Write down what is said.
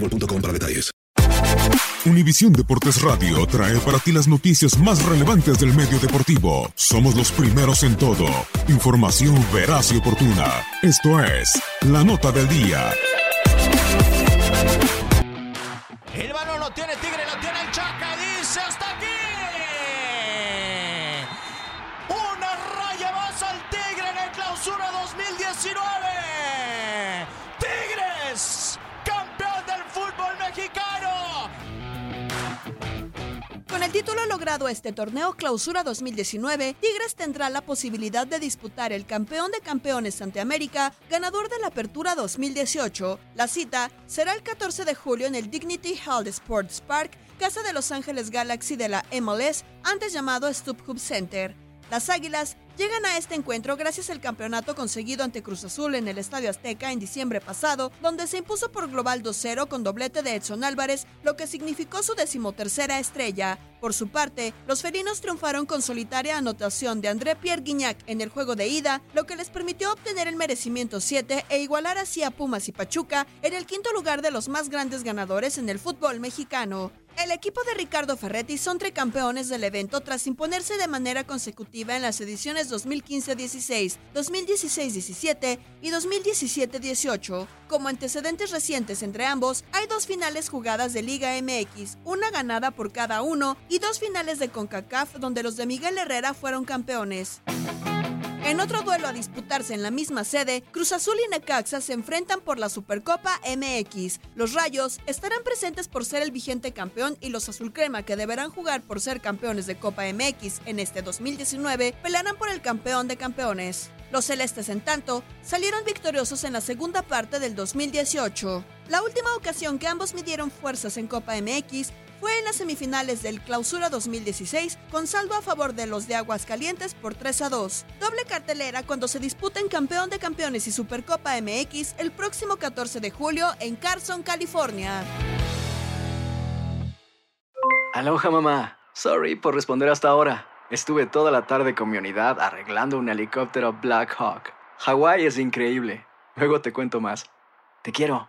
boostmobile.com. Univisión Deportes Radio trae para ti las noticias más relevantes del medio deportivo. Somos los primeros en todo. Información veraz y oportuna. Esto es La Nota del Día. El balón lo tiene Tigre, lo tiene el Chaca dice hasta aquí. Una raya más al Tigre en el clausura 2019. Título logrado este torneo Clausura 2019, Tigres tendrá la posibilidad de disputar el campeón de campeones ante América, ganador de la Apertura 2018. La cita será el 14 de julio en el Dignity Health Sports Park, casa de Los Ángeles Galaxy de la MLS, antes llamado StubHub Center. Las Águilas llegan a este encuentro gracias al campeonato conseguido ante Cruz Azul en el Estadio Azteca en diciembre pasado, donde se impuso por global 2-0 con doblete de Edson Álvarez, lo que significó su decimotercera estrella. Por su parte, los felinos triunfaron con solitaria anotación de André Pierre Guignac en el juego de ida, lo que les permitió obtener el merecimiento 7 e igualar así a Pumas y Pachuca en el quinto lugar de los más grandes ganadores en el fútbol mexicano. El equipo de Ricardo Ferretti son tricampeones del evento tras imponerse de manera consecutiva en las ediciones 2015-16, 2016-17 y 2017-18. Como antecedentes recientes entre ambos, hay dos finales jugadas de Liga MX, una ganada por cada uno y dos finales de CONCACAF donde los de Miguel Herrera fueron campeones. En otro duelo a disputarse en la misma sede, Cruz Azul y Necaxa se enfrentan por la Supercopa MX. Los Rayos estarán presentes por ser el vigente campeón y los Azulcrema, que deberán jugar por ser campeones de Copa MX en este 2019, pelearán por el campeón de campeones. Los celestes, en tanto, salieron victoriosos en la segunda parte del 2018. La última ocasión que ambos midieron fuerzas en Copa MX fue en las semifinales del Clausura 2016, con saldo a favor de los de Aguascalientes por 3 a 2. Doble cartelera cuando se disputen Campeón de Campeones y Supercopa MX el próximo 14 de julio en Carson, California. Aloha mamá. Sorry por responder hasta ahora. Estuve toda la tarde con mi unidad arreglando un helicóptero Black Hawk. Hawái es increíble. Luego te cuento más. Te quiero.